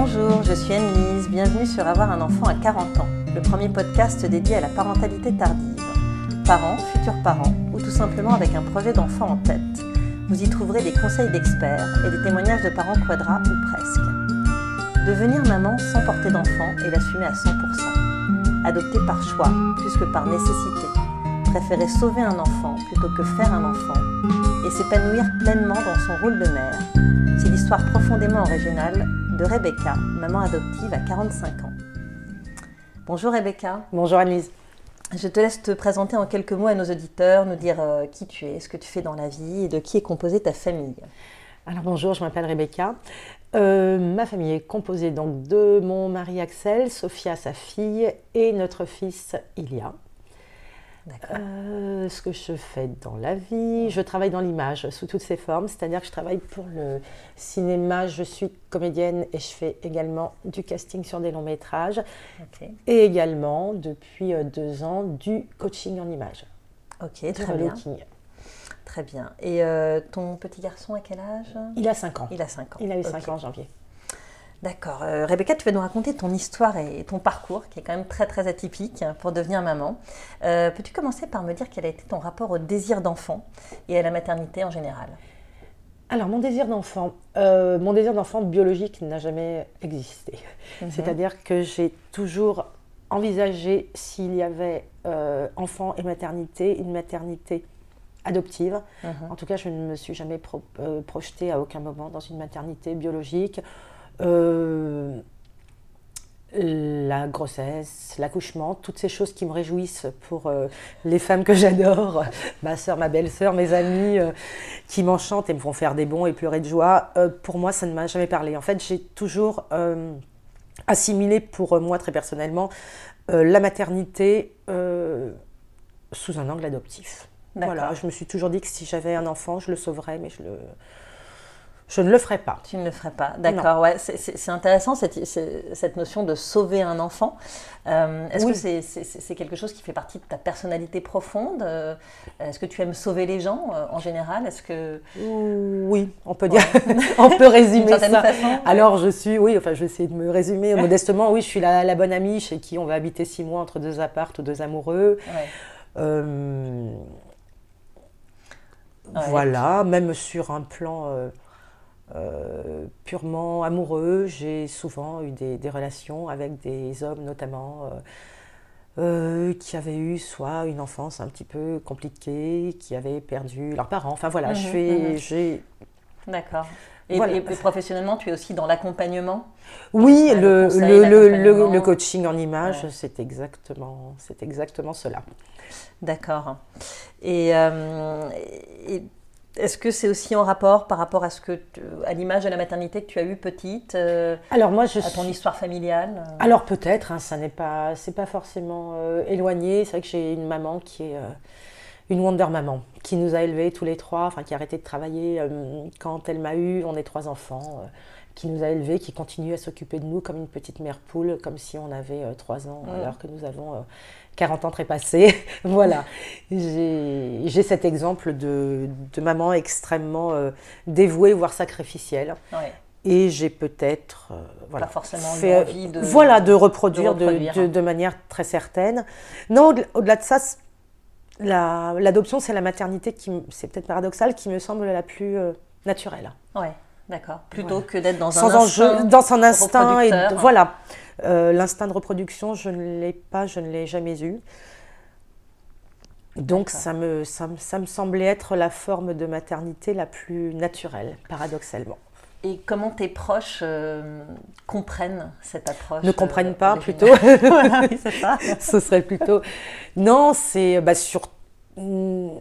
Bonjour, je suis Anne-Lise, bienvenue sur Avoir un enfant à 40 ans, le premier podcast dédié à la parentalité tardive. Parents, futurs parents, ou tout simplement avec un projet d'enfant en tête. Vous y trouverez des conseils d'experts et des témoignages de parents quadras ou presque. Devenir maman sans porter d'enfant et l'assumer à 100%. Adopter par choix plus que par nécessité. Préférer sauver un enfant plutôt que faire un enfant. Et s'épanouir pleinement dans son rôle de mère. C'est l'histoire profondément originale de Rebecca, maman adoptive à 45 ans. Bonjour Rebecca. Bonjour Annelise. Je te laisse te présenter en quelques mots à nos auditeurs, nous dire euh, qui tu es, ce que tu fais dans la vie et de qui est composée ta famille. Alors bonjour, je m'appelle Rebecca. Euh, ma famille est composée donc de mon mari Axel, Sophia sa fille et notre fils Ilia. Euh, ce que je fais dans la vie, je travaille dans l'image sous toutes ses formes, c'est-à-dire que je travaille pour le cinéma, je suis comédienne et je fais également du casting sur des longs métrages et également depuis euh, deux ans du coaching en image. Ok, très bien. Très bien. Et euh, ton petit garçon à quel âge? Il a 5 ans. Il a 5 ans. Il a eu 5 ans en janvier. D'accord. Euh, Rebecca, tu vas nous raconter ton histoire et ton parcours, qui est quand même très très atypique pour devenir maman. Euh, peux-tu commencer par me dire quel a été ton rapport au désir d'enfant et à la maternité en général? Alors, mon désir d'enfant, euh, mon désir d'enfant biologique n'a jamais existé. Mhm. C'est-à-dire que j'ai toujours envisagé s'il y avait enfant et maternité, une maternité adoptive. Mhm. En tout cas, je ne me suis jamais projetée à aucun moment dans une maternité biologique. Euh, la grossesse, l'accouchement, toutes ces choses qui me réjouissent pour euh, les femmes que j'adore, ma soeur, ma belle-sœur, mes amis, euh, qui m'enchantent et me font faire des bons et pleurer de joie, pour moi, ça ne m'a jamais parlé. En fait, j'ai toujours assimilé pour moi, très personnellement, la maternité sous un angle adoptif. Voilà, je me suis toujours dit que si j'avais un enfant, je le sauverais, mais je le je ne le ferai pas. Tu ne le ferais pas, d'accord. Ouais, c'est intéressant cette, cette, notion de sauver un enfant. Euh, est-ce que c'est quelque chose qui fait partie de ta personnalité profonde euh, Est-ce que tu aimes sauver les gens euh, en général Est-ce que oui, on peut dire, on peut résumer ça. Façon, Alors je suis, oui, enfin je vais essayer de me résumer modestement. Oui, je suis la, la, bonne amie chez qui on va habiter six mois entre deux appartes ou deux amoureux. voilà, même sur un plan euh, purement amoureux. J'ai souvent eu des, relations avec des hommes notamment euh, euh, qui avaient eu soit une enfance un petit peu compliquée, qui avaient perdu leurs parents. Enfin voilà, je mhm, mhm. j'ai... D'accord. Et, professionnellement, tu es aussi dans l'accompagnement? Oui, le, le, le, coaching en image, c'est exactement, exactement cela. D'accord. Et, et, est-ce que c'est aussi en rapport par rapport à ce que à l'image de la maternité que tu as eue petite euh, Alors moi je à ton histoire familiale euh Alors peut-être, hein, ça n'est pas c'est pas forcément euh, éloigné. C'est vrai que j'ai une maman qui est une Wonder maman qui nous a élevés tous les trois, enfin qui a arrêté de travailler quand elle m'a eu. On est trois enfants qui nous a élevés, qui continue à s'occuper de nous comme une petite mère poule, comme si on avait trois ans, alors que nous avons 40 ans trépassés. voilà. J'ai cet exemple de, maman extrêmement euh, dévouée, voire sacrificielle. Et j'ai peut-être euh, voilà, Pas forcément fait, envie de, voilà, de reproduire de, de, manière très certaine. Non, au-delà de ça, l'adoption, c'est la maternité qui, c'est peut-être paradoxal, qui me semble la plus euh, naturelle. Ouais, d'accord. Plutôt que d'être dans un instinct dans son instinct et voilà. Euh, l'instinct de reproduction, je ne l'ai pas, je ne l'ai jamais eu. Donc ça me, ça, me, semblait être la forme de maternité la plus naturelle, paradoxalement. Et comment tes proches euh, comprennent cette approche Ne comprennent pas, euh, plutôt. c'est ça. Ce serait plutôt. Non, c'est bah, sur.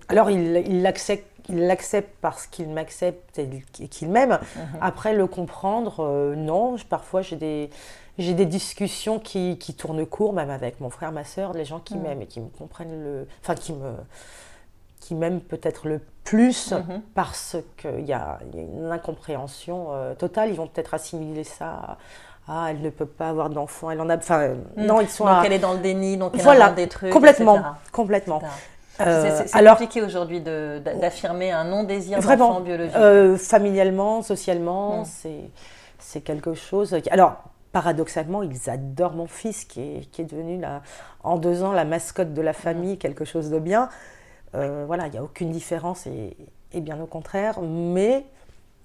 Alors, ils l'acceptent il l'accepte parce qu'il m'accepte et qu'il m'aime. Mhm. Après, le comprendre, non. Parfois, j'ai des, j'ai des discussions qui, qui, tournent court, même avec mon frère, ma soeur, les gens qui mm. m'aiment et qui me comprennent le. Enfin, qui me qui m'aiment peut-être le plus mm-hmm. parce qu'il y, a une incompréhension euh, totale. Ils vont peut-être assimiler ça ah, elle ne peut pas avoir d'enfant, elle en a. Enfin, non, ils sont. Donc elle est dans le déni, donc elle voilà, des trucs. Complètement, complètement. Euh, c'est compliqué aujourd'hui d'affirmer un non-désir d'enfant biologique. Euh, familialement, socialement, mm. c'est quelque chose. Alors, paradoxalement, ils adorent mon fils qui est, qui est devenu en deux ans la mascotte de la famille, quelque chose de bien. Euh, voilà, il n'y a aucune différence et, et, bien au contraire. Mais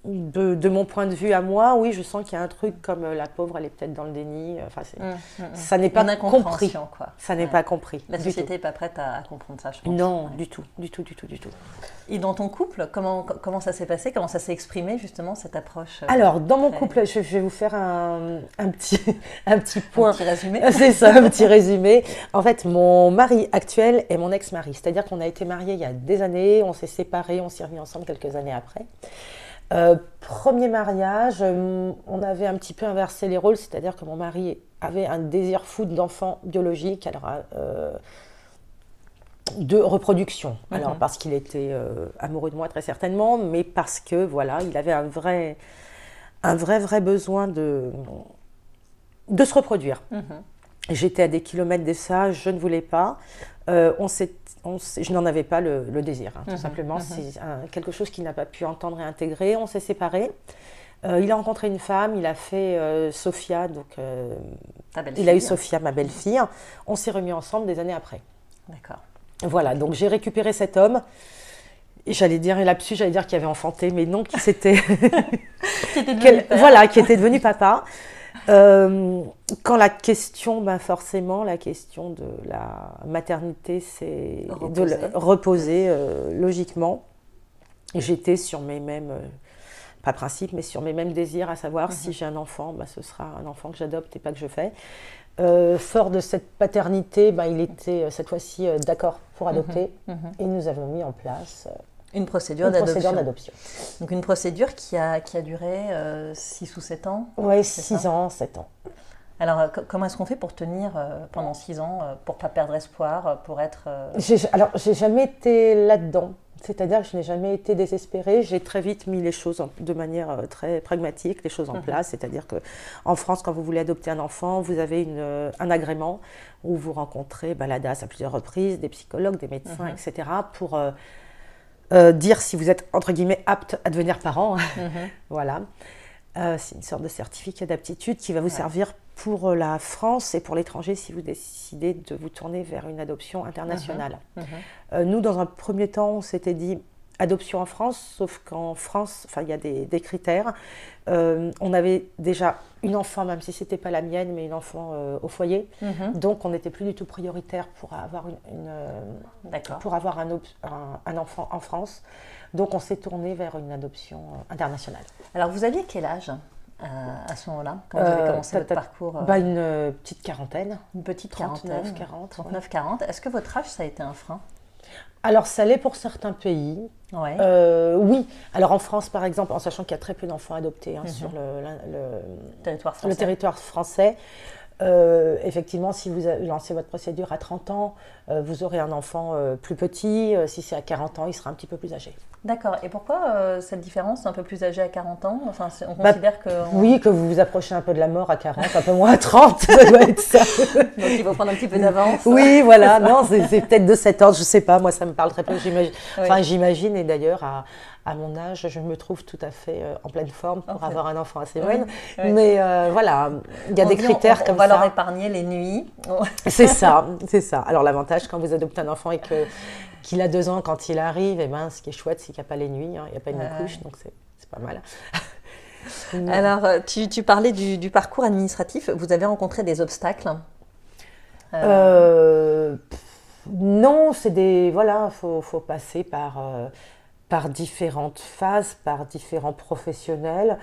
de, mon point de vue à moi, oui, je sens qu'il y a un truc comme euh, la pauvre, elle est peut-être dans le déni. Enfin, mmh, mmh, mmh. ça n'est pas compris. Quoi. Ça n'est pas compris. La société n'est pas prête à, comprendre ça, je pense. Non, du tout, du tout, du tout, du tout. Et dans ton couple, comment, comment ça s'est passé? Comment ça s'est exprimé justement cette approche euh, Alors, dans mon couple, je, vais vous faire un, un, petit, un petit point. Un petit résumé. C'est ça, un petit résumé. En fait, mon mari actuel est mon ex-mari. C'est-à-dire qu'on a été mariés il y a des années, on s'est séparés, on s'est remis ensemble quelques années après. Euh, premier mariage, euh, on avait un petit peu inversé les rôles, c'est-à-dire que mon mari avait un désir fou d'enfant biologique, alors euh, de reproduction. Mhm. Alors parce qu'il était amoureux de moi très certainement, mais parce que voilà, il avait un vrai, un vrai vrai besoin de de se reproduire. Mhm. J'étais à des kilomètres de ça, je ne voulais pas. Euh, on je n'en avais pas le, désir, hein, tout mhm, simplement. Mhm. C'est quelque chose qu'il n'a pas pu entendre et intégrer. On s'est séparés. Euh, il a rencontré une femme, il a fait euh, Sophia, donc il a eu Sophia, ma belle-fille. On s'est remis ensemble des années après. D'accord. Voilà, donc j'ai récupéré cet homme. Et j'allais dire, et là-dessus, j'allais dire qu'il avait enfanté, mais non, qui s'était. voilà, qui était devenu papa. Euh, quand la question, ben forcément, la question de la maternité, c'est de reposer euh, logiquement. J'étais sur mes mêmes, euh, pas principes, mais sur mes mêmes désirs, à savoir si mhm. j'ai un enfant, ben, ce sera un enfant que j'adopte et pas que je fais. fort de cette paternité, ben, il était cette fois-ci d'accord pour mhm. adopter mhm. et nous avons mis en place une procédure d'adoption. Donc une procédure qui a, qui a duré 6 euh, ou 7 ans Oui, 6 ans, 7 ans. Alors euh, comment est-ce qu'on fait pour tenir euh, pendant 6 ans, pour ne pas perdre espoir, pour être... Alors j'ai jamais été là-dedans. C'est-à-dire que je n'ai jamais été désespérée. J'ai très vite mis les choses de manière très pragmatique, les choses en mhm. place. C'est-à-dire qu'en France, quand vous voulez adopter un enfant, vous avez une, un agrément où vous rencontrez bah, la DAS à plusieurs reprises, des psychologues, des médecins, mhm. etc. pour euh, dire si vous êtes entre guillemets apte à devenir parent. Mhm. voilà. Euh, c'est une sorte de certificat d'aptitude qui va vous servir pour euh, la France et pour l'étranger si vous décidez de vous tourner vers une adoption internationale. Mhm. Mhm. nous, dans un premier temps, on s'était dit adoption en France, sauf qu'en France, enfin, il y a des, critères. Euh, on avait déjà une enfant, même si ce n'était pas la mienne, mais une enfant euh, au foyer. Mhm. Donc, on n'était plus du tout prioritaire pour avoir, une, euh, pour avoir un, un, enfant en France. Donc, on s'est tourné vers une adoption internationale. Alors, vous aviez quel âge à ce moment-là, quand vous avez commencé votre parcours bah, Une petite quarantaine. Une petite quarantaine. 39, 40. Est-ce que votre âge, ça a été un frein? Alors, ça l'est pour certains pays. Euh, oui. Alors, en France, par exemple, en sachant qu'il y a très peu d'enfants adoptés hein, mhm. sur le, territoire français. Euh, effectivement, si vous lancez votre procédure à 30 ans, euh, vous aurez un enfant plus petit. si c'est à 40 ans, il sera un petit peu plus âgé. D'accord. Et pourquoi cette différence, un peu plus âgé à 40 ans? Enfin, on bah, considère que. Oui, que vous vous approchez un peu de la mort à 40, un peu moins à 30, ça doit être ça. Donc il faut prendre un petit peu d'avance. Oui, voilà. Non, c'est peut-être de cet ordre, je ne sais pas. Moi, ça me parle très peu. J'imagine. Enfin, j'imagine. Et d'ailleurs, à, à, mon âge, je me trouve tout à fait en pleine forme pour avoir un enfant assez jeune. Mais voilà, il y a des critères on, comme ça. On va leur épargner les nuits. c'est ça, c'est ça. Alors l'avantage quand vous adoptez un enfant et que qu'il a deux ans quand il arrive, et eh ben, ce qui est chouette, c'est qu'il n'y a pas les nuits, hein, il n'y a pas une couche, donc c'est pas mal. Alors, euh, tu, parlais du, parcours administratif. Vous avez rencontré des obstacles euh, euh, Non, c'est des. Voilà, il faut, faut, passer par, par différentes phases, par différents professionnels.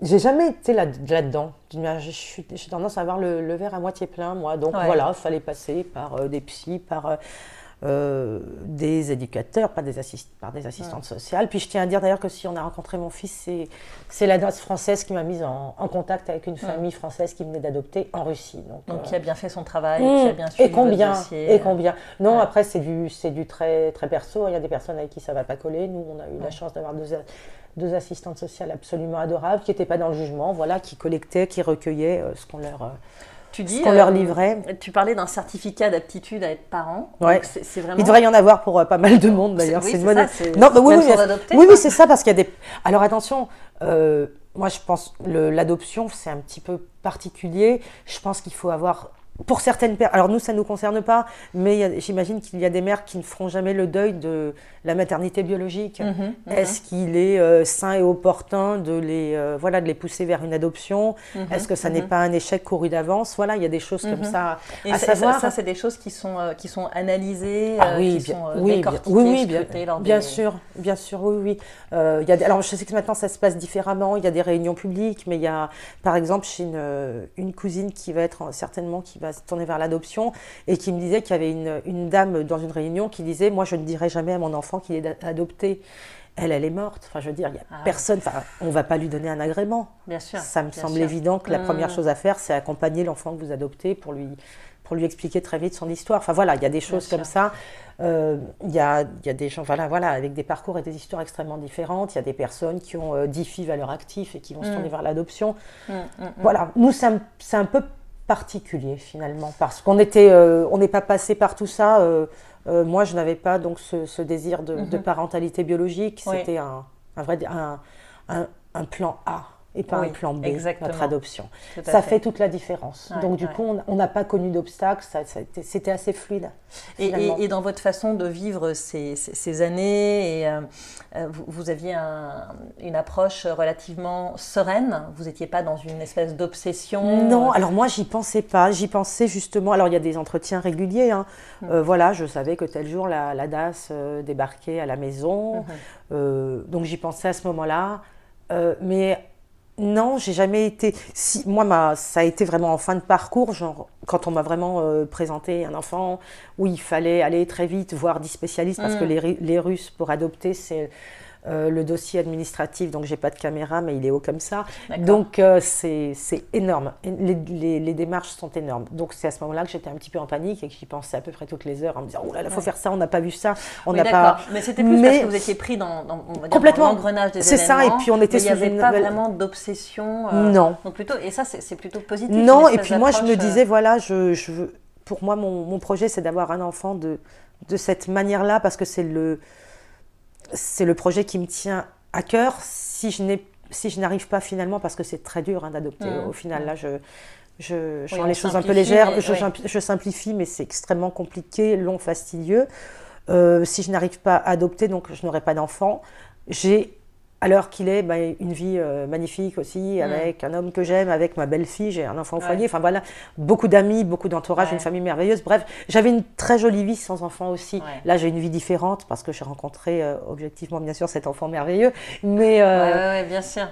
J'ai jamais été là-dedans. J'ai tendance à avoir le, verre à moitié plein, moi. Donc voilà, il fallait passer par des psys, par euh, des éducateurs, pas des par des assistantes sociales. Puis je tiens à dire d'ailleurs que si on a rencontré mon fils, c'est la DAS française qui m'a mise en, contact avec une famille française qui venait d'adopter en Russie. Donc, qui a bien fait son travail, mmh. qui a bien suivi et combien, Et combien Non, après c'est du, du très, très perso. Il y a des personnes avec qui ça va pas coller. Nous, on a eu la chance d'avoir deux, deux assistantes sociales absolument adorables qui n'étaient pas dans le jugement, voilà, qui collectaient, qui recueillaient euh, ce qu'on leur euh, tu dis, qu'on leur euh, livrait. Tu parlais d'un certificat d'aptitude à être parent. Ouais. C'est, vraiment... Il devrait y en avoir pour euh, pas mal de monde d'ailleurs. C'est, une bonne... non, oui, oui, oui, oui, c'est ça parce qu'il y a des. Alors attention, euh, moi, je pense l'adoption, c'est un petit peu particulier. Je pense qu'il faut avoir pour certaines personnes, alors nous ça ne nous concerne pas, mais j'imagine qu'il y a des mères qui ne feront jamais le deuil de la maternité biologique. Mhm, mhm. Est-ce qu'il est euh, sain et opportun de les, euh, voilà, de les pousser vers une adoption? Mhm, Est-ce que ça n'est pas un échec couru d'avance? Voilà, il y a des choses comme ça et à savoir. Ça, c'est des choses qui sont, euh, qui sont analysées, ah oui, qui sont oui, bien, oui, bien, bien sûr, bien sûr, oui, oui. il y a alors je sais que maintenant ça se passe différemment, il y a des réunions publiques, mais il y a par exemple chez une, une cousine qui va être certainement qui va se tourner vers l'adoption et qui me disait qu'il y avait une, une, dame dans une réunion qui disait Moi, je ne dirai jamais à mon enfant qu'il est adopté. Elle, elle est morte. Enfin, je veux dire, il n'y a ah personne. Enfin, on ne va pas lui donner un agrément. Bien sûr. Ça me semble évident que la première mmh. chose à faire, c'est accompagner l'enfant que vous adoptez pour lui, pour lui expliquer très vite son histoire. Enfin, voilà, il y a des choses comme ça. Euh, il y, a, y, a, des gens voilà, voilà, avec des parcours et des histoires extrêmement différentes. Il y a des personnes qui ont euh, 10 filles valeurs actives et qui vont se mmh. tourner vers l'adoption. Mmh, voilà, nous, c'est un, un, peu particulier finalement, parce qu'on était, euh, on n'est pas passé par tout ça. Euh, euh, moi, je n'avais pas donc ce, désir de, mhm. parentalité biologique. C'était un, un, vrai un, un, plan A et pas un plan B, notre adoption. Ça fait. toute la différence. Donc du coup, on n'a pas connu d'obstacles, c'était assez fluide. Et, dans votre façon de vivre ces, ces, années, et, euh, euh, vous, aviez une approche relativement sereine, vous n'étiez pas dans une espèce d'obsession? Non, alors moi, j'y pensais pas. J'y pensais justement, alors il y a des entretiens réguliers. Hein. Mm. Euh, voilà, je savais que tel jour, la, la DAS débarquait à la maison. Mm-hmm. donc j'y pensais à ce moment-là. mais non, j'ai jamais été. Si, moi, ça a été vraiment en fin de parcours, genre quand on m'a vraiment euh, présenté un enfant où il fallait aller très vite voir 10 spécialistes parce que mm. les, les Russes pour adopter, c'est euh, le dossier administratif, donc j'ai pas de caméra, mais il est haut comme ça. Donc euh, c'est énorme. Les, les, démarches sont énormes. Donc c'est à ce moment-là que j'étais un petit peu en panique et que j'y pensais à peu près toutes les heures en me disant oh là, il faut faire ça, on n'a pas vu ça, on n'a pas. Mais c'était plus parce que vous étiez pris dans, dans l'engrenage des C'est ça, et puis on était il n'y avait pas vraiment d'obsession. Euh, non. Donc plutôt, et ça c'est plutôt positif. Non, et puis moi je me disais voilà, je, je veux, pour moi mon, mon projet c'est d'avoir un enfant de de cette manière-là parce que c'est le c'est le projet qui me tient à cœur. Si je n'ai si je n'arrive pas finalement, parce que c'est très dur hein, d'adopter, mmh. au final, là, je, je, je rends les choses un peu légères, je, je, simplifie, mais c'est extrêmement compliqué, long, fastidieux. Euh, si je n'arrive pas à adopter, donc je n'aurai pas d'enfant, j'ai à l'heure qu'il est, bah, une vie euh, magnifique aussi, mm. avec un homme que j'aime, avec ma belle-fille, j'ai un enfant au foyer, enfin voilà, beaucoup d'amis, beaucoup d'entourage, une famille merveilleuse. Bref, j'avais une très jolie vie sans enfant aussi. Là, j'ai une vie différente parce que j'ai rencontré, euh, objectivement, bien sûr, cet enfant merveilleux. Mais euh, bien sûr.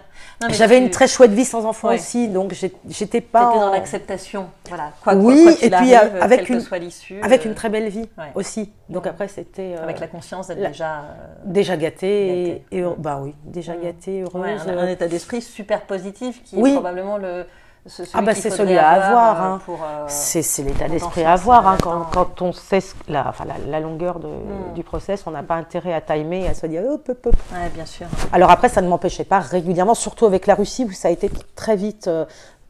J'avais une très chouette vie sans enfant aussi, donc j'étais pas. J'étais dans l'acceptation, voilà. Quoi, oui, et puis avec une, avec une très belle vie aussi. Donc après, c'était. avec la conscience d'être déjà. déjà gâtée, Et, et, bah oui déjà mm. gâtée, heureuse. un, état d'esprit super positif qui est probablement le. ah bah c'est celui à avoir. Euh, hein. Euh, c'est l'état d'esprit à avoir. Hein. Quand, quand, on sait la, enfin, la, longueur de, mm. du process, on n'a pas intérêt à timer et à se dire hop, hop, hop. Ouais, bien sûr. Alors après, ça ne m'empêchait pas régulièrement, surtout avec la Russie, où ça a été très vite euh,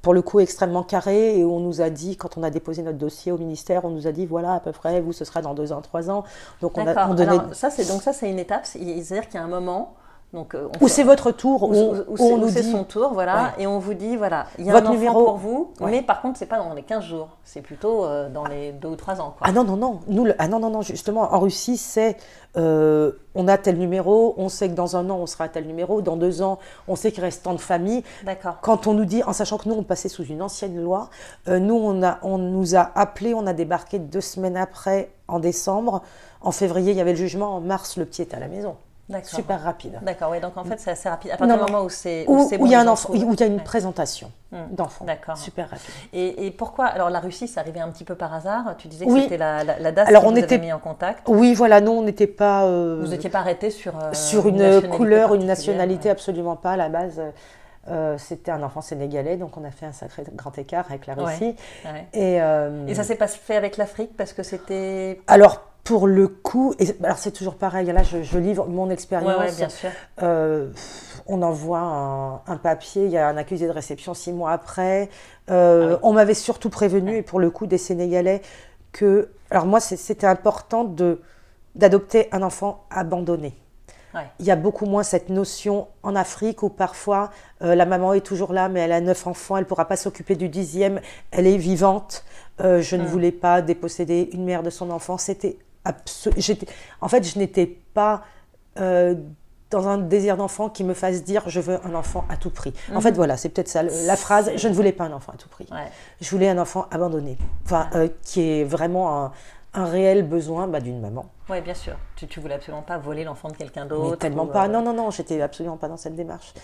pour le coup extrêmement carré et où on nous a dit, quand on a déposé notre dossier au ministère, on nous a dit voilà à peu près, vous ce sera dans deux ans, trois ans. Donc on a ça c'est donc ça c'est une étape, c'est-à-dire qu'il y a un moment donc, euh, ou c'est votre tour, ou, on nous dit son tour, voilà, et on vous dit voilà, il y a votre un enfant numéro pour vous, mais par contre c'est pas dans les 15 jours, c'est plutôt euh, dans les 2 ou 3 ans. Quoi. Ah non non non, nous ah non non non justement en Russie c'est euh, on a tel numéro, on sait que dans un an on sera à tel numéro, dans deux ans on sait qu'il reste tant de familles. D'accord. Quand on nous dit, en sachant que nous on passait sous une ancienne loi, nous on a on nous a appelé, on a débarqué deux semaines après en décembre, en février il y avait le jugement, en mars le petit était à la maison super rapide. D'accord, oui, donc en fait c'est assez rapide. À partir du moment où c'est où, il y a un enfant, où il y a une présentation hmm. d'enfant. D'accord. Super rapide. Et, pourquoi Alors la Russie, ça arrivait un petit peu par hasard? Tu disais que c'était la, la, DAS Alors, qui on vous était... mis en contact. Oui, voilà, non, on n'était pas. Euh, vous n'étiez pas arrêté sur. Euh, sur une, couleur, une nationalité, absolument pas à la base. Euh, c'était un enfant sénégalais, donc on a fait un sacré grand écart avec la Russie. Et, et, ça s'est pas fait avec l'Afrique parce que c'était. Alors pour le coup, et, alors c'est toujours pareil, là je, livre mon expérience. bien sûr. Euh, on envoie un, papier, il y a un accusé de réception six mois après. Euh, ah on m'avait surtout prévenu, et pour le coup des Sénégalais, que. Alors moi c'était important de d'adopter un enfant abandonné. Il y a beaucoup moins cette notion en Afrique où parfois la maman est toujours là, mais elle a neuf enfants, elle ne pourra pas s'occuper du dixième, elle est vivante. je ne mm. voulais pas déposséder une mère de son enfant. C'était En fait, je n'étais pas dans un désir d'enfant qui me fasse dire je veux un enfant à tout prix. En fait, mhm. voilà, c'est peut-être ça la phrase. Je ne voulais pas un enfant à tout prix. Je voulais un enfant abandonné, enfin, euh, qui est vraiment un, réel besoin bah, d'une maman. Oui, bien sûr. Tu, tu voulais absolument pas voler l'enfant de quelqu'un d'autre. Tellement pas. Euh, non, non, non, j'étais absolument pas dans cette démarche.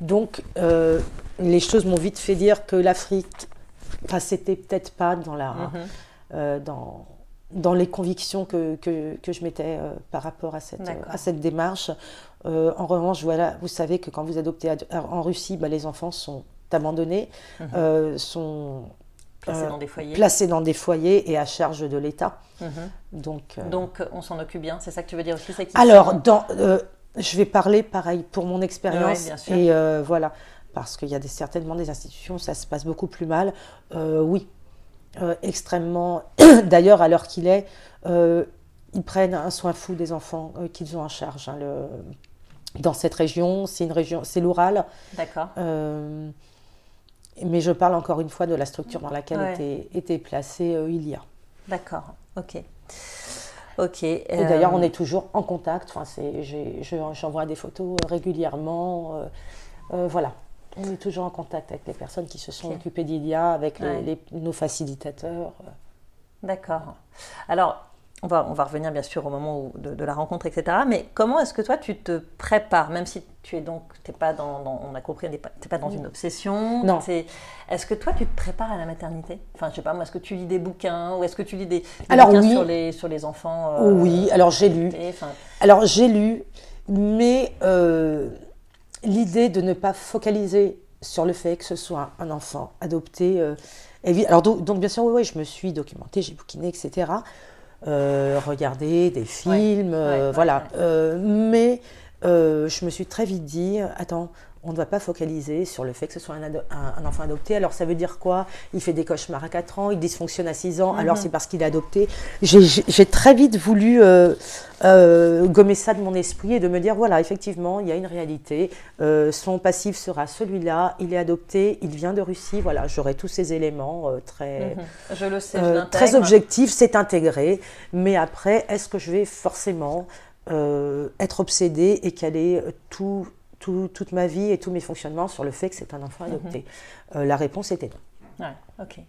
Donc, euh, les choses m'ont vite fait dire que l'Afrique, enfin, c'était peut-être pas dans la, mhm. dans dans les convictions que, que, que je mettais par rapport à cette, à cette démarche. Euh, en revanche, voilà, vous savez que quand vous adoptez en Russie, bah, les enfants sont abandonnés, mhm. euh, sont placés, euh, dans des foyers. placés dans des foyers et à charge de l'État. Mhm. Donc, Donc, on s'en occupe bien, c'est ça que tu veux dire aussi Alors, dans, je vais parler pareil pour mon expérience. et voilà, parce qu'il y a des, certainement des institutions où ça se passe beaucoup plus mal. oui, extrêmement. D'ailleurs, à l'heure qu'il est, ils prennent un soin fou des enfants qu'ils ont en charge. Hein, le, dans cette région. C'est une région, c'est l'Oural. D'accord. Euh, mais je parle encore une fois de la structure dans laquelle était, était placé euh, Ilia. D'accord, ok. Ok. Et d'ailleurs, on euh, est toujours en contact. Enfin, j'envoie des photos régulièrement. voilà. On est toujours en contact avec les personnes qui se sont occupées d'Ilia, avec nos facilitateurs. D'accord. Alors, on va, on va revenir bien sûr au moment de, la rencontre, etc. Mais comment est-ce que toi tu te prépares, même si tu es donc, t'es pas dans, on a compris, t'es pas dans une obsession. Non. Est-ce que toi tu te prépares à la maternité? Enfin, je sais pas, moi, est-ce que tu lis des bouquins ou est-ce que tu lis des, alors, bouquins sur les sur les enfants euh, Oui, alors j'ai lu. Alors j'ai lu, mais euh, l'idée de ne pas focaliser sur le fait que ce soit un enfant adopté. Euh, alors donc, donc, bien sûr, oui, oui, je me suis documentée, j'ai bouquiné, etc. Euh, regarder des films, euh, voilà. Euh, mais je me suis très vite dit, attends, on ne va pas focaliser sur le fait que ce soit un, enfant adopté. Alors ça veut dire quoi? Il fait des cauchemars à 4 ans, il dysfonctionne à 6 ans, alors mhm. c'est parce qu'il est adopté. J'ai très vite voulu euh, euh, gommer ça de mon esprit et de me dire, voilà, effectivement, il y a une réalité. Euh, son passif sera celui-là, il est adopté, il vient de Russie, voilà, j'aurai tous ces éléments très, mhm. je le sais, très objectifs, c'est intégré. Mais après, est-ce que je vais forcément être obsédée et caler tout toute ma vie et tous mes fonctionnements sur le fait que c'est un enfant adopté mhm. euh, La réponse était non. Ouais, ok.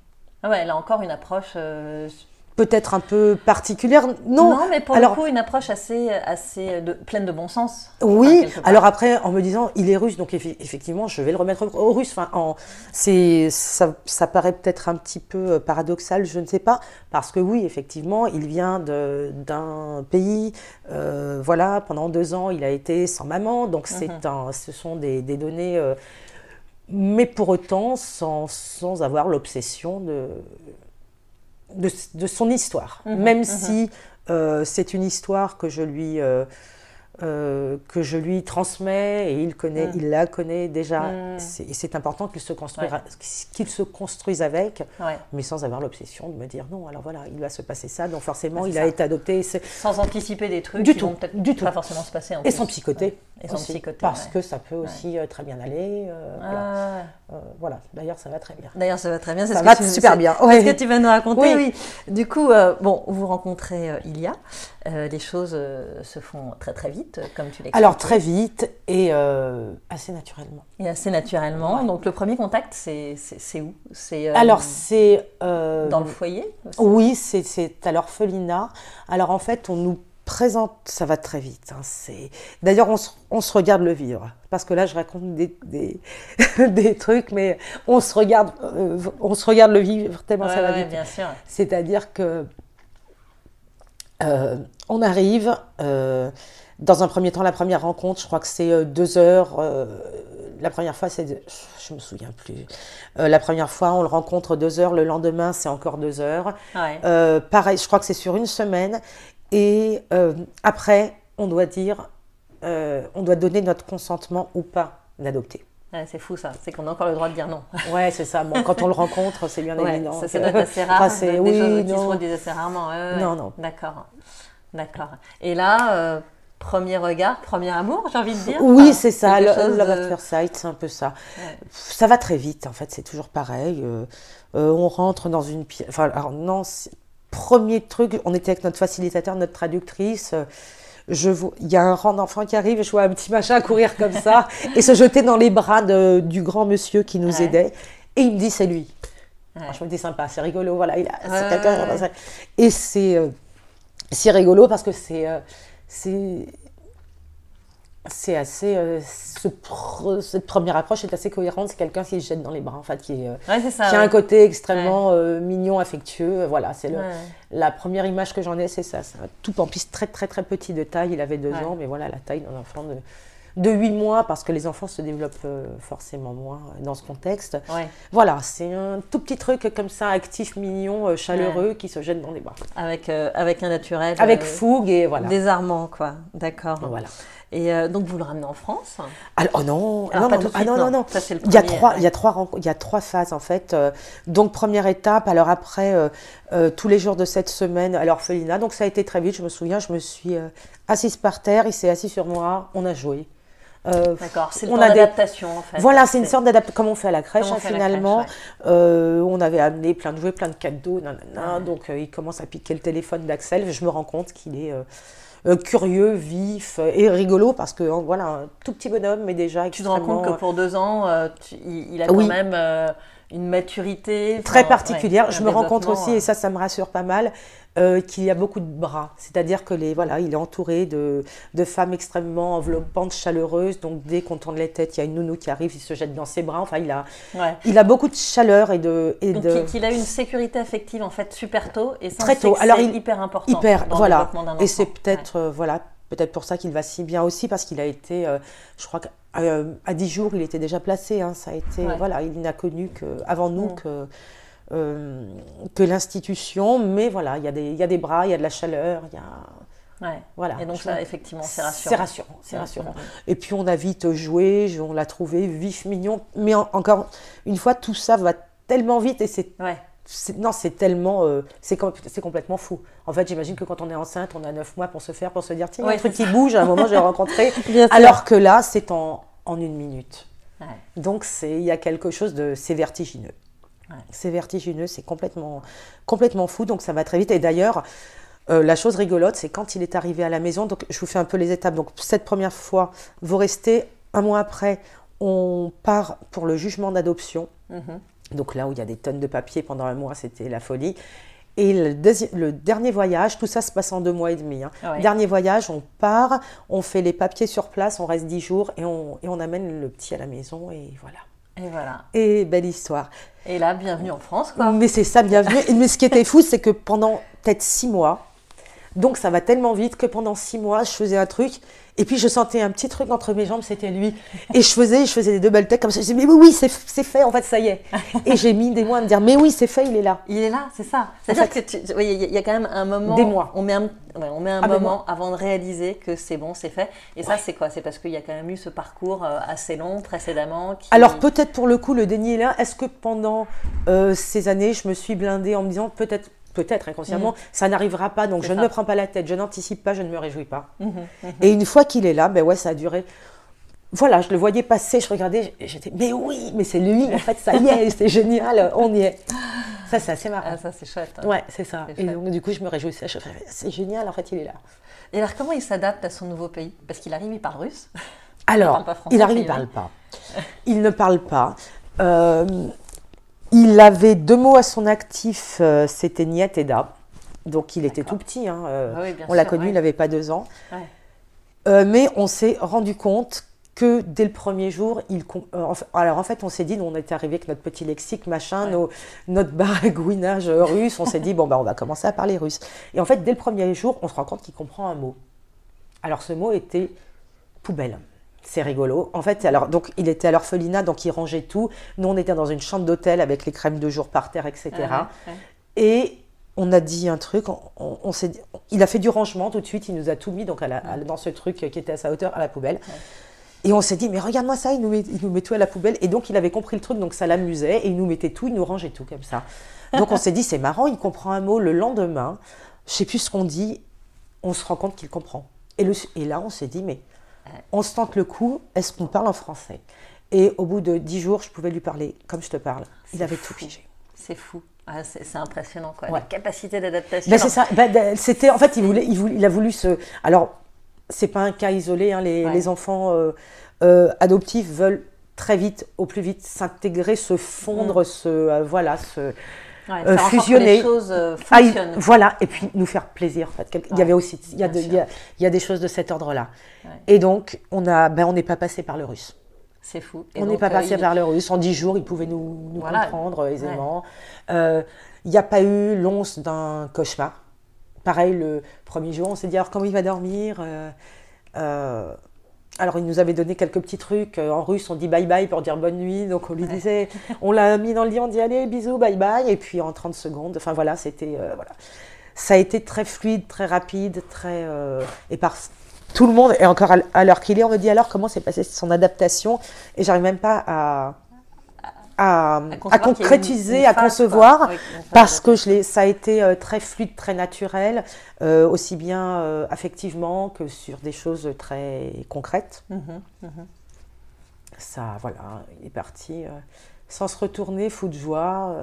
Ah ouais, elle a encore une approche euh, peut-être un peu particulière. Non, non mais pour le coup, une approche assez, assez de, pleine de bon sens. Oui, alors après, en me disant, il est russe, donc effectivement, je vais le remettre au russe. Enfin, en, ça, ça paraît peut-être un petit peu euh, paradoxal, je ne sais pas, parce que oui, effectivement, il vient d'un pays, euh, voilà, pendant deux ans, il a été sans maman, donc un, ce sont des, des données... Euh, mais pour autant, sans, sans avoir l'obsession de, de, son histoire, mhm, même mhm. si euh, c'est une histoire que je lui euh, euh, que je lui transmets et il connaît, mm. il la connaît déjà. Mm. Et c'est important qu'il se, qu'il se construise avec, mais sans avoir l'obsession de me dire non, alors voilà, il va se passer ça, donc forcément il a été adopté. Sans anticiper des trucs du qui tout, vont peut-être du pas forcément se passer. En et sans psychoter. Et sans psychoter. Parce que ça peut aussi très bien aller. Ah. voilà. D'ailleurs, ça va très bien. D'ailleurs, ça va très bien. Ça va super bien. ce que tu vas nous raconter. Oui. Du coup, bon, vous rencontrez Ilia. les choses se font très très vite comme tu l'expliques. Alors très vite et euh, assez naturellement. Et assez naturellement. Donc le premier contact, c'est où? C'est euh, Alors c'est euh, dans le foyer Oui, c'est à l'orphelinat. Alors en fait, on nous présente, ça va très vite. Hein, D'ailleurs, on, on, se regarde le vivre. Parce que là, je raconte des, des, des trucs, mais on se regarde, on se regarde le vivre tellement ça va vite. C'est-à-dire que on arrive, dans un premier temps, la première rencontre, je crois que c'est euh, deux heures. Euh, la première fois, c'est. Je me souviens plus. Euh, la première fois, on le rencontre deux heures. Le lendemain, c'est encore deux heures. pareil, je crois que c'est sur une semaine. Et après, on doit dire. on doit donner notre consentement ou pas d'adopter. c'est fou ça, c'est qu'on a encore le droit de dire non. Ouais, c'est ça. Bon, quand on le rencontre, c'est bien évident. Ça, c'est assez rare. Enfin, c'est oui, choses qui se assez rarement. non, non. D'accord, d'accord. Et là, premier regard, premier amour, j'ai envie de dire. Oui, c'est ça, le, love at first sight, c'est un peu ça. Ça va très vite, en fait, c'est toujours pareil. Euh, euh, on rentre dans une pièce. Enfin, alors non, premier truc, on était avec notre facilitateur, notre traductrice. Je il y a un rang d'enfants qui arrive et je vois un petit machin courir comme ça et se jeter dans les bras du grand monsieur qui nous aidait. Et il me dit c'est lui. Je me dis sympa, c'est rigolo, voilà, il a, Et c'est euh, c'est rigolo parce que c'est c'est c'est assez. Euh, cette première approche est assez cohérente. C'est quelqu'un qui se jette dans les bras, en fait, qui, euh, qui a un côté extrêmement euh, mignon, affectueux. Voilà, c'est la première image que j'en ai, c'est ça. C'est tout en plus très, très, très petit de taille. Il avait deux ans, mais voilà, la taille d'un enfant de, de 8 mois, parce que les enfants se développent forcément moins dans ce contexte. Voilà, c'est un tout petit truc comme ça, actif, mignon, chaleureux, qui se jette dans les bras. Avec, avec un naturel. Avec fougue et voilà. Désarmant, quoi. D'accord. Voilà. Et euh, donc vous le ramenez en France? Alors, Oh non, non, non, ah, non, non, il, y a trois, il, y a trois, il y a trois phases en fait. Euh. donc première étape, alors après, euh, tous les jours de cette semaine à l'orphelinat. Donc ça a été très vite, je me souviens, je me suis assise par terre, il s'est assis sur moi, on a joué. D'accord, c'est une adaptation en fait. Voilà, c'est une sorte d'adaptation, comme on fait à la crèche hein, finalement. on avait amené plein de jouets, plein de cadeaux, donc il commence à piquer le téléphone d'Axel. Je me rends compte qu'il est euh, curieux, vif et rigolo parce que hein, voilà, un tout petit bonhomme, mais déjà Tu te rends compte que pour deux ans, euh, il, a quand même euh, une maturité très particulière. Je me rends compte aussi, et ça, ça me rassure pas mal, euh, qu'il y a beaucoup de bras. C'est-à-dire que les, voilà, il est entouré de, de, femmes extrêmement enveloppantes, chaleureuses. Donc dès qu'on tourne les têtes, il y a une nounou qui arrive, il se jette dans ses bras. Enfin, il a, il a beaucoup de chaleur et de. Et donc de... qu'il a une sécurité affective en fait super tôt et ça, très tôt. Alors il hyper important. Hyper, voilà. Et c'est peut-être euh, voilà peut-être pour ça qu'il va si bien aussi parce qu'il a été, euh, je crois qu'à à 10 jours, il était déjà placé. Hein. ça a été, voilà, il n'a connu que avant nous que euh, que l'institution, mais voilà, il y, a des, y a des bras, il y a de la chaleur, il y a... Ouais. Voilà. Et donc ça, effectivement, c'est rassurant. C'est rassurant, c'est rassurant. Et puis on a vite joué, on l'a trouvé vif, mignon. Mais encore une fois, tout ça va tellement vite et c'est... Ouais. Non, c'est tellement... Euh, c'est complètement fou. En fait, j'imagine que quand on est enceinte, on a 9 mois pour se faire, pour se dire, tiens, il y a un truc qui bouge, à un moment j'ai rencontré. alors que là, c'est en, en une minute. Ouais. Donc il y a quelque chose de... C'est vertigineux. C'est vertigineux, c'est complètement, complètement fou, donc ça va très vite. Et d'ailleurs, euh, la chose rigolote, c'est quand il est arrivé à la maison, donc je vous fais un peu les étapes. Donc cette première fois, vous restez, un mois après, on part pour le jugement d'adoption. Mhm. Donc là où il y a des tonnes de papier pendant un mois, c'était la folie. Et le, dernier voyage, tout ça se passe en deux mois et demi. Hein. Ah dernier voyage, on part, on fait les papiers sur place, on reste dix jours et on, et on amène le petit à la maison et voilà. Et voilà. Et belle histoire. Et là, bienvenue en France, quoi. Mais c'est ça, bienvenue. Mais ce qui était fou, c'est que pendant peut-être six mois, donc ça va tellement vite que pendant six mois, je faisais un truc et puis je sentais un petit truc entre mes jambes, c'était lui. Et je faisais, je faisais des deux belles têtes comme ça. Je disais, mais oui, c'est fait, en fait, ça y est. Et j'ai mis des mois à me dire, mais oui, c'est fait, il est là. Il est là, c'est ça. C'est-à-dire qu'il y a quand même un moment. Des mois. On met un, on met un ah, moment avant de réaliser que c'est bon, c'est fait. Et ça, c'est quoi? C'est parce qu'il y a quand même eu ce parcours euh, assez long précédemment. Alors peut-être pour le coup, le déni est là. Est-ce que pendant euh, ces années, je me suis blindée en me disant, peut-être peut-être inconsciemment, mm. ça n'arrivera pas, donc je ne me prends pas la tête, je n'anticipe pas, je ne me réjouis pas. Mm-hmm, mm-hmm. Et une fois qu'il est là, ben ouais, ça a duré. Voilà, je le voyais passer, je regardais, j'étais, mais oui, mais c'est lui, en fait, ça y est, c'est génial, on y est. Ça, c'est assez marrant. Ah, ça, c'est chouette. Hein. Ouais, c'est ça. Et donc, du coup, je me réjouissais, je c'est génial, en fait, il est là. Et alors, comment il s'adapte à son nouveau pays? Parce qu'il arrive, il parle russe Alors, il, arrive, il ne parle pas. Il ne parle pas. Euh, il avait deux mots à son actif, euh, c'était Niet et Da. Donc il était tout petit, hein, euh, ah on l'a connu, il n'avait pas deux ans. Euh, mais on s'est rendu compte que dès le premier jour, il alors en fait on s'est dit, nous on était arrivé avec notre petit lexique, machin, notre baragouinage russe, on s'est dit, bon bah on va commencer à parler russe. Et en fait dès le premier jour, on se rend compte qu'il comprend un mot. Alors ce mot était poubelle. C'est rigolo. En fait, alors, donc, il était à l'orphelinat, donc il rangeait tout. Nous, on était dans une chambre d'hôtel avec les crèmes de jour par terre, etc. Ah Et on a dit un truc, on, s'est il a fait du rangement tout de suite, il nous a tout mis donc dans ce truc qui était à sa hauteur, à la poubelle. Et on s'est dit, mais regarde-moi ça, il nous, met, il nous met tout à la poubelle. Et donc, il avait compris le truc, donc ça l'amusait. Et il nous mettait tout, il nous rangeait tout comme ça. Donc, on s'est dit, c'est marrant, il comprend un mot le lendemain. Je sais plus ce qu'on dit. On se rend compte qu'il comprend. Et, le, et là, on s'est dit, mais on se tente le coup, est-ce qu'on parle en français? Et au bout de dix jours, je pouvais lui parler comme je te parle. Il avait tout pigé. C'est fou. Ah, c'est impressionnant, quoi. La capacité d'adaptation. Ben, c'est ça. Ben, c'était, en fait, il, voulait, il, voulait, il a voulu se. Alors, c'est pas un cas isolé. Hein, les, les, enfants euh, euh, adoptifs veulent très vite, au plus vite, s'intégrer, se fondre, mm. se euh, voilà, se fusionner. Que les choses ah, voilà, et puis nous faire plaisir. En fait. Il y avait aussi, il y, a il, y a, des choses de cet ordre-là. Et donc, on a, ben, on n'est pas passé par le russe. C'est fou. on n'est pas passé par le russe. En dix jours, ils pouvaient nous, nous comprendre aisément. Il n'y a pas eu l'once d'un cauchemar pareil, le premier jour, on s'est dit alors comment il va dormir euh, euh, alors, il nous avait donné quelques petits trucs. En russe, on dit bye bye pour dire bonne nuit. Donc, on lui disait, on l'a mis dans le lit, on dit allez, bisous, bye bye. Et puis, en 30 secondes, enfin voilà, c'était. Euh, voilà. Ça a été très fluide, très rapide, très. et par tout le monde, et encore à l'heure qu'il est, on me dit alors comment s'est passée son adaptation? Et j'arrive même pas à à, concrétiser, à concevoir, parce que je ça a été euh, très fluide, très naturel, euh, aussi bien euh, affectivement que sur des choses très concrètes. Mhm, mhm. Ça, voilà, il est parti sans se retourner, fou de joie.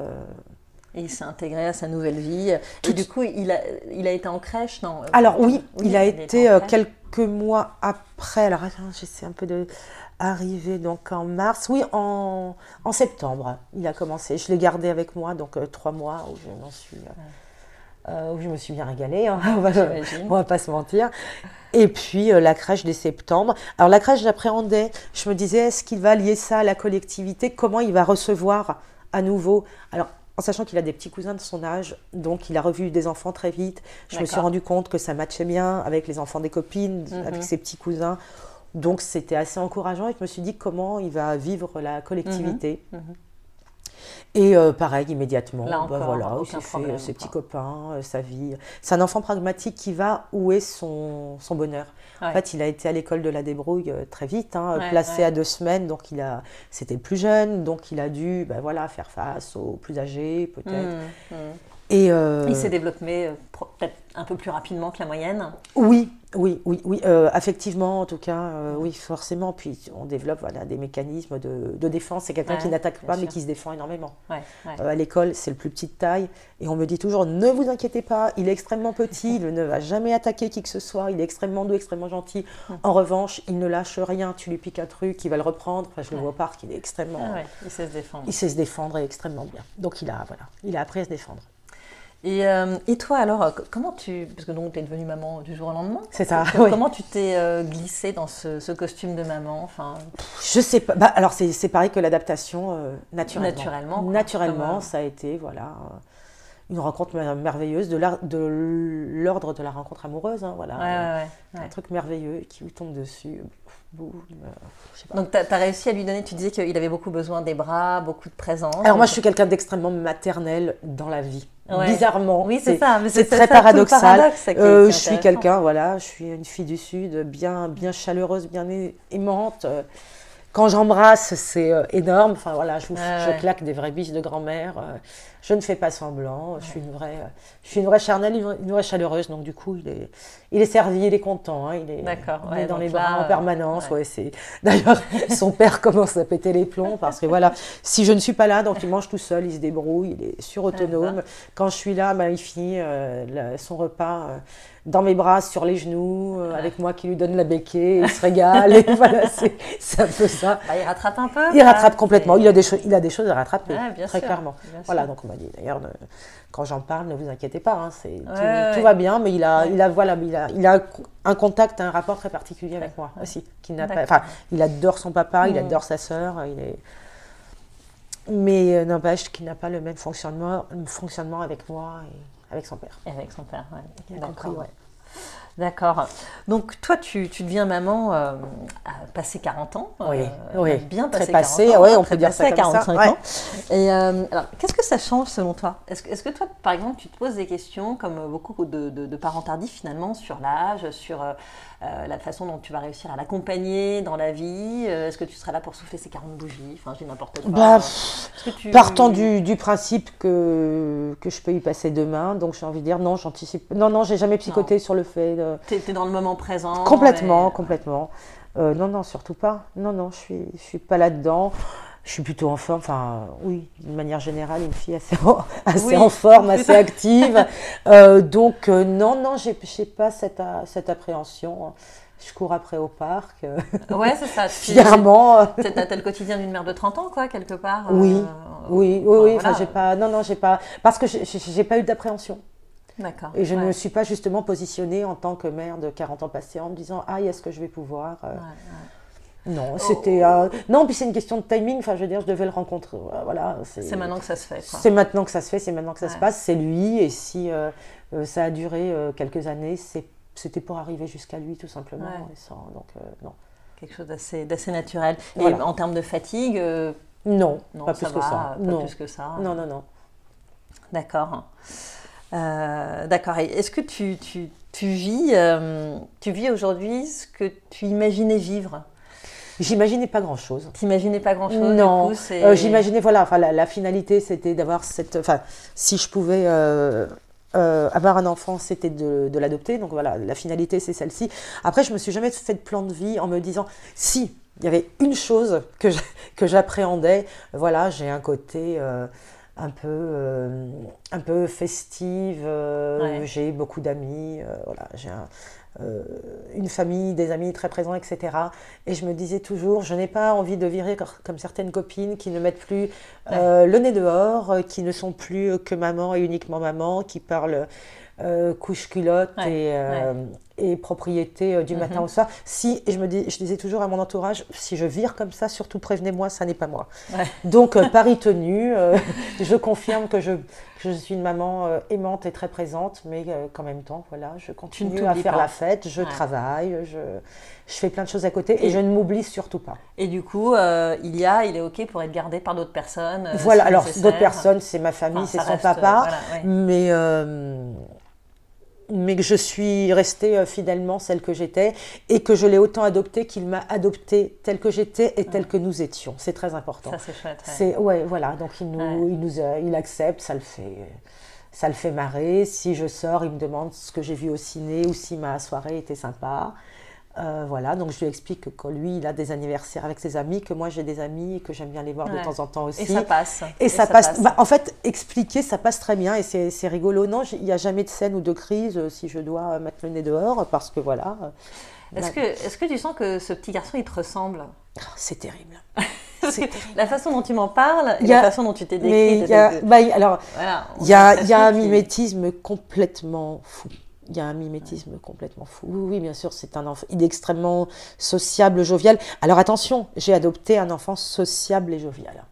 Et il s'est intégré à sa nouvelle vie. Et du coup, il a, il a été en crèche, non Alors oui, il a été quelques mois après. Alors j'essaie un peu de arrivé donc en mars, oui, en, en, septembre, il a commencé. Je l'ai gardé avec moi, donc euh, trois mois où je m'en suis. Euh, euh, où je me suis bien régalée, hein, on, va, va pas se mentir. Et puis la crèche dès septembre. Alors la crèche, j'appréhendais, je me disais, est-ce qu'il va lier ça à la collectivité? Comment il va recevoir à nouveau? Alors en sachant qu'il a des petits cousins de son âge, donc il a revu des enfants très vite. Je me suis rendu compte que ça matchait bien avec les enfants des copines, avec mhm. ses petits cousins. Donc c'était assez encourageant et je me suis dit comment il va vivre la collectivité. Mhm, mhm. Et euh, pareil, immédiatement, bah, voilà, il s'est fait ses petits copains, euh, sa vie. C'est un enfant pragmatique qui va où est son, son bonheur. En fait, il a été à l'école de la débrouille euh, très vite, hein, placé à deux semaines, donc il a, c'était plus jeune, donc il a dû, bah, voilà, faire face aux plus âgés, peut-être. Mmh, mmh. Et il s'est développé peut-être un peu plus rapidement que la moyenne. Oui, oui, oui, oui, euh, effectivement, en tout cas, euh, oui, forcément. Puis on développe voilà, des mécanismes de, défense. C'est quelqu'un qui n'attaque pas, mais qui se défend énormément. Euh, à l'école, c'est le plus petit de taille. Et on me dit toujours ne vous inquiétez pas, il est extrêmement petit, il ne va jamais attaquer qui que ce soit, il est extrêmement doux, extrêmement gentil. Hum. En revanche, il ne lâche rien. Tu lui piques un truc, il va le reprendre. Enfin, je le vois pas, qu'il est extrêmement. Ah il sait se défendre. Il sait se défendre et extrêmement bien. Donc il a, voilà, il a appris à se défendre. Et, euh, et, toi alors, euh, comment tu, parce que donc tu es devenue maman du jour au lendemain. C'est ça. Comment tu t'es euh, glissée dans ce, ce, costume de maman enfin... Je sais pas. Bah, alors c'est pareil que l'adaptation naturellement. Naturellement. Naturellement, ça a été voilà une rencontre merveilleuse de l'ordre de la rencontre amoureuse. Hein, voilà. Ouais, ouais, Un truc merveilleux qui vous tombe dessus. Donc, tu as, réussi à lui donner, tu disais qu'il avait beaucoup besoin des bras, beaucoup de présence. Alors, moi, je suis quelqu'un d'extrêmement maternel dans la vie. Bizarrement. Oui, c'est ça. C'est très paradoxal. Euh, je suis quelqu'un, voilà, je suis une fille du Sud, bien, bien chaleureuse, bien aimante. Quand j'embrasse, c'est euh, énorme. Enfin voilà, je, je, claque des vraies biches de grand-mère. Euh, je ne fais pas semblant. Je suis une vraie, euh, je suis une vraie charnelle, une vraie chaleureuse. Donc du coup, il est, il est servi, il est content. Hein, il est, il dans les bras en permanence. Ouais. c'est. D'ailleurs, son père commence à péter les plombs parce que voilà, si je ne suis pas là, donc il mange tout seul, il se débrouille, il est surautonome. Quand je suis là, bah, il finit son repas dans mes bras, sur les genoux, euh, avec moi qui lui donne la béquille, il se régale. et voilà, c'est un peu ça. Bah, il rattrape un peu. Il rattrape complètement. Il a, des il a des choses à rattraper, très clairement. voilà, donc on m'a dit d'ailleurs, quand j'en parle, ne vous inquiétez pas, hein, tout, tout, va bien, mais il a, il a, voilà, il a, il a un contact, un rapport très particulier avec moi aussi. Qui n'a pas, enfin, il adore son papa, il adore sa sœur, il est mais euh, n'empêche qu'il n'a pas le même fonctionnement, fonctionnement avec moi et avec son père. Et avec son père, oui. Ouais. D'accord. Donc toi, tu, tu deviens maman euh, passé 40 ans. Oui, euh, oui. Bien passé, très passé, 40 ans. Oui, on peut dire ça comme 45 ça. ans. Et euh, alors, qu'est-ce que ça change selon toi? Est-ce est que toi, par exemple, tu te poses des questions, comme beaucoup de, de, de parents tardifs finalement, sur l'âge, sur euh, la façon dont tu vas réussir à l'accompagner dans la vie euh, Est-ce que tu seras là pour souffler ces 40 bougies Enfin, j'ai n'importe quoi. Bah, Partant du, du, principe que, que je peux y passer demain, donc j'ai envie de dire non, j'anticipe. Non, non, j'ai jamais psychoté sur le fait ne. Tu es, dans le moment présent. Complètement, complètement. non, non, surtout pas. Non, non, je suis, je suis pas là-dedans je suis plutôt en forme, enfin oui, d'une manière générale, une fille assez, assez en forme, assez active. Euh, donc euh, non, non, je n'ai pas cette, euh, cette appréhension. Je cours après au parc. Ouais, c'est ça. Fièrement. Tu as, le quotidien d'une mère de 30 ans, quoi, quelque part. Oui, oui, oui, oui. Enfin, j'ai pas. Non, non, j'ai pas. Parce que j'ai pas eu d'appréhension. D'accord. Et je ne me suis pas justement positionnée en tant que mère de 40 ans passés en me disant Ah, est-ce que je vais pouvoir. Non, oh. c'était. Euh, non, puis c'est une question de timing. Enfin, je veux dire, je devais le rencontrer. Euh, voilà. C'est maintenant que ça se fait. C'est maintenant que ça se fait, c'est maintenant que ça se passe. C'est lui. Et si euh, ça a duré quelques années, c'était pour arriver jusqu'à lui, tout simplement. donc, non. Quelque chose d'assez naturel. Et en termes de fatigue Non, pas plus que ça. Pas plus que ça. Non, non, non. D'accord. D'accord. Est-ce que tu, tu, tu vis, tu vis aujourd'hui ce que tu imaginais vivre? J'imaginais pas grand chose. T'imaginais pas grand chose Non. Euh, j'imaginais, voilà, enfin, la, finalité c'était d'avoir cette. Enfin, si je pouvais. Euh, euh, avoir un enfant, c'était de, l'adopter. Donc voilà, la finalité, c'est celle-ci. Après, je me suis jamais fait de plan de vie en me disant si il y avait une chose que que j'appréhendais. Voilà, j'ai un côté un peu un peu festive. J'ai beaucoup d'amis. voilà, j'ai un, euh, une famille, des amis très présents, etc. Et je me disais toujours, je n'ai pas envie de virer comme certaines copines qui ne mettent plus euh, le nez dehors, euh, qui ne sont plus que maman et uniquement maman, qui parlent couche culotte et, et propriété euh, du matin mhm. au soir. Si, et je me dis, je disais toujours à mon entourage, si je vire comme ça, surtout prévenez-moi, ça n'est pas moi. Donc, euh, pari tenu, euh, je confirme que je, je suis une maman aimante et très présente, mais qu'en même temps, voilà, je continue à faire la fête, je travaille, je, je fais plein de choses à côté et, je ne m'oublie surtout pas. Et du coup, il y a, il est OK pour être gardé par d'autres personnes Voilà, alors d'autres personnes, c'est ma famille, c'est son papa, mais mais que je suis restée euh, fidèlement celle que j'étais et que je l'ai autant adoptée qu'il m'a adoptée telle que j'étais et telle que nous étions. C'est très important. Ça, c'est chouette. C'est, ouais, voilà. Donc, il, nous, il, nous, il accepte, ça le fait. Ça le fait marrer. Si je sors, il me demande ce que j'ai vu au ciné ou si ma soirée était sympa. Euh, voilà, donc je lui explique que lui, il a des anniversaires avec ses amis, que moi j'ai des amis et que j'aime bien les voir de temps en temps aussi. Et ça passe. Et, ça, passe. Bah, en fait, expliquer, ça passe très bien et c'est rigolo. Non, il n'y a jamais de scène ou de crise euh, si je dois mettre le nez dehors parce que voilà. Euh, est-ce que, est que tu sens que ce petit garçon, il te ressemble? Ah, C'est terrible. la façon dont tu m'en parles, et la façon dont tu t'es décrit. Bah, alors, il y a, y a un mimétisme complètement fou. Il y a un mimétisme complètement fou. Oui, oui, bien sûr, c'est un enfant. Il est extrêmement sociable, jovial. Alors attention, j'ai adopté un enfant sociable et jovial.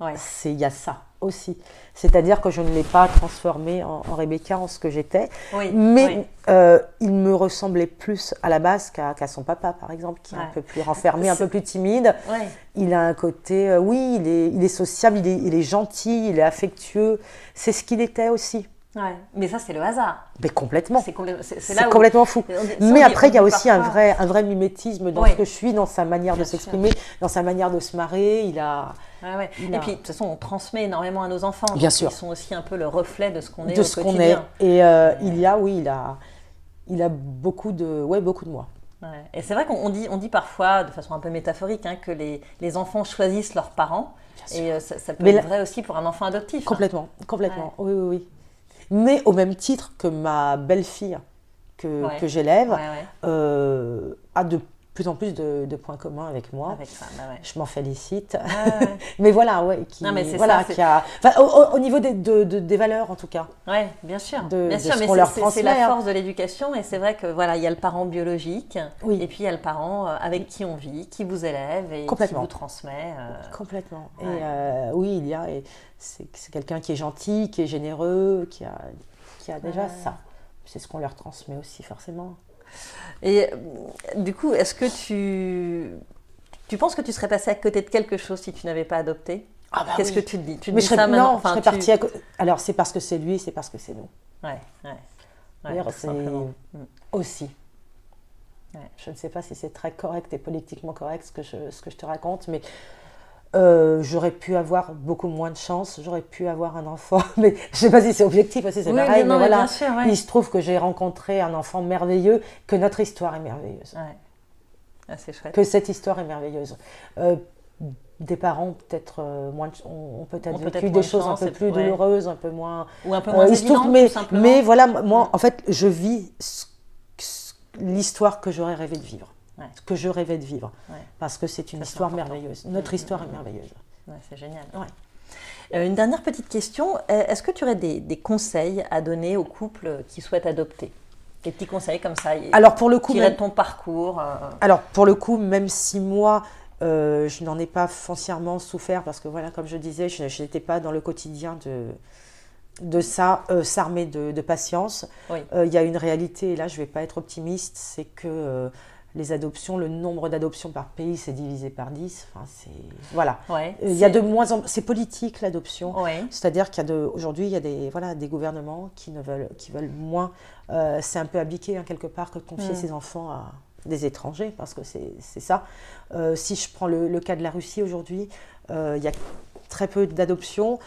Ouais. C'est il y a ça aussi. C'est-à-dire que je ne l'ai pas transformé en, Rebecca en ce que j'étais, mais euh, il me ressemblait plus à la base qu'à son papa, par exemple, qui est un peu plus renfermé, un peu plus timide. Il a un côté, euh, oui, il est, il est sociable, il est, il est gentil, il est affectueux. C'est ce qu'il était aussi. Mais ça, c'est le hasard. Mais complètement. C'est complètement fou. Mais après, il y a aussi un, vrai, un vrai mimétisme dans ce que je suis, dans sa manière de s'exprimer, dans sa manière de se marrer. Il a. et puis, de toute façon, on transmet énormément à nos enfants. Bien sûr. Ils sont aussi un peu le reflet de ce qu'on est de ce qu'on est. Et euh, il y a, oui, il a, il a beaucoup de, ouais, beaucoup de moi. Et c'est vrai qu'on dit, on dit parfois, de façon un peu métaphorique, hein, que les, les, enfants choisissent leurs parents. Et euh, ça, peut être vrai aussi pour un enfant adoptif. Hein. Complètement, complètement. Oui, oui, oui mais au même titre que ma belle-fille que, que j'élève euh, a de plus en plus de, points communs avec moi. Avec ça, bah Je m'en félicite. mais voilà, ouais, qui, voilà, qui a, au, niveau des, de, des valeurs en tout cas. Oui, bien sûr. bien sûr, mais c'est la hein. force de l'éducation et c'est vrai que voilà, il y a le parent biologique oui. et puis il y a le parent euh, avec qui on vit, qui vous élève et qui vous transmet. Euh, Complètement. Et oui, il y a, c'est quelqu'un qui est gentil, qui est généreux, qui a, qui a déjà ça. C'est ce qu'on leur transmet aussi forcément. Et euh, du coup, est-ce que tu, tu penses que tu serais passé à côté de quelque chose si tu n'avais pas adopté? Ah bah Qu'est-ce que tu te dis? Tu Mais je serais, ça non, enfin, je serais à Alors, c'est parce que c'est lui, c'est parce que c'est nous. Ouais, ouais. c'est mm. aussi. Je ne sais pas si c'est très correct et politiquement correct ce que je, ce que je te raconte, mais Euh, j'aurais pu avoir beaucoup moins de chance, j'aurais pu avoir un enfant, mais je sais pas si c'est objectif aussi, c'est pareil, mais, voilà, il se trouve que j'ai rencontré un enfant merveilleux, que notre histoire est merveilleuse. Ah, c'est chouette. Que cette histoire est merveilleuse. Euh, des parents peut-être euh, moins ont peut-être vécu des choses un peu plus douloureuses un peu moins ou un peu moins évidentes, mais, mais voilà moi en fait je vis l'histoire que j'aurais rêvé de vivre ce que je rêvais de vivre. Parce que c'est une histoire merveilleuse. Notre histoire est merveilleuse. c'est génial. Euh, une dernière petite question. Euh, est-ce que tu aurais des, conseils à donner aux couples qui souhaitent adopter? Des petits conseils comme ça Alors pour le coup, de ton parcours. Euh, Alors pour le coup, même si moi, je n'en ai pas foncièrement souffert parce que voilà, comme je disais, je n'étais pas dans le quotidien de, de ça, s'armer de, patience. Il y a une réalité, et là je ne vais pas être optimiste, c'est que les adoptions, le nombre d'adoptions par pays, c'est divisé par 10. Enfin, c'est voilà. il y a de moins en... c'est politique l'adoption. C'est-à-dire qu'il y a de aujourd'hui, il y a des voilà des gouvernements qui ne veulent qui veulent moins. Euh, c'est un peu abdiqué hein, quelque part que de confier mm. ses enfants à des étrangers parce que c'est ça. Euh, si je prends le, cas de la Russie aujourd'hui, euh, il y a très peu d'adoptions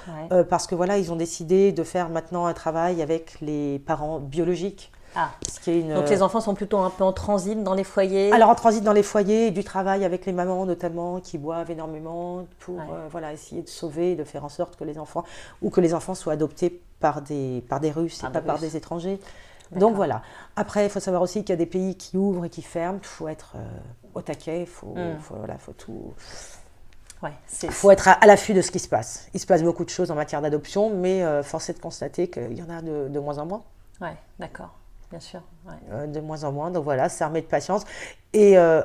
parce que voilà ils ont décidé de faire maintenant un travail avec les parents biologiques. Ah. Donc les enfants sont plutôt un peu en transit dans les foyers? Alors en transit dans les foyers, du travail avec les mamans notamment qui boivent énormément pour euh, voilà, essayer de sauver, de faire en sorte que les enfants, ou que les enfants soient adoptés par des, par des Russes et pas par des étrangers. Donc voilà. Après, il faut savoir aussi qu'il y a des pays qui ouvrent et qui ferment. Il faut être euh, au taquet, il faut, hmm. faut, voilà, faut tout... Il faut être à, l'affût de ce qui se passe. Il se passe beaucoup de choses en matière d'adoption, mais euh, force est de constater qu'il y en a de, de moins en moins. Ouais, d'accord. Bien sûr. Euh, de moins en moins. Donc voilà, s'armer de patience et euh,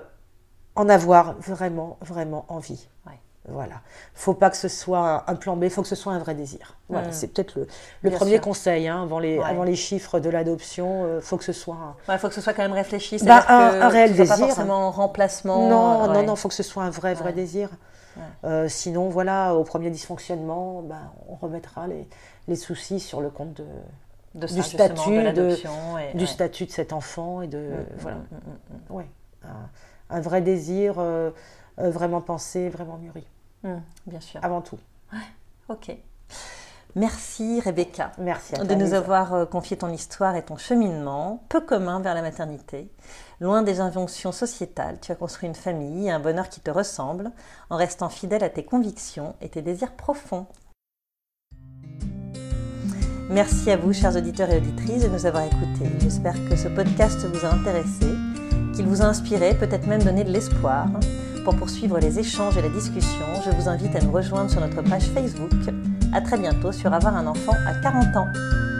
en avoir vraiment, vraiment envie. Ouais. Voilà. faut pas que ce soit un plan B, il faut que ce soit un vrai désir. Voilà, mm. c'est peut-être le, premier conseil hein, avant, les, avant les chiffres de l'adoption. Il euh, faut que ce soit. Il faut que ce soit quand même réfléchi. Bah, un, un, réel désir. Pas forcément en remplacement. Non, non, non, il faut que ce soit un vrai, vrai désir. sinon, voilà, au premier dysfonctionnement, bah, on remettra les, les soucis sur le compte de, du statut de, du statut de cet enfant et de mm, mm, voilà. mm, ouais un, vrai désir euh, euh, vraiment pensé vraiment mûri. Bien sûr. Avant tout. Ouais. ok. Merci Rebecca Merci de nous avoir euh, confié ton histoire et ton cheminement, peu commun vers la maternité. Loin des injonctions sociétales, tu as construit une famille et un bonheur qui te ressemble, en restant fidèle à tes convictions et tes désirs profonds. Merci à vous, chers auditeurs et auditrices, de nous avoir écoutés. J'espère que ce podcast vous a intéressé, qu'il vous a inspiré, peut-être même donné de l'espoir. Pour poursuivre les échanges et la discussion, je vous invite à nous rejoindre sur notre page Facebook. À très bientôt sur Avoir un enfant à 40 ans.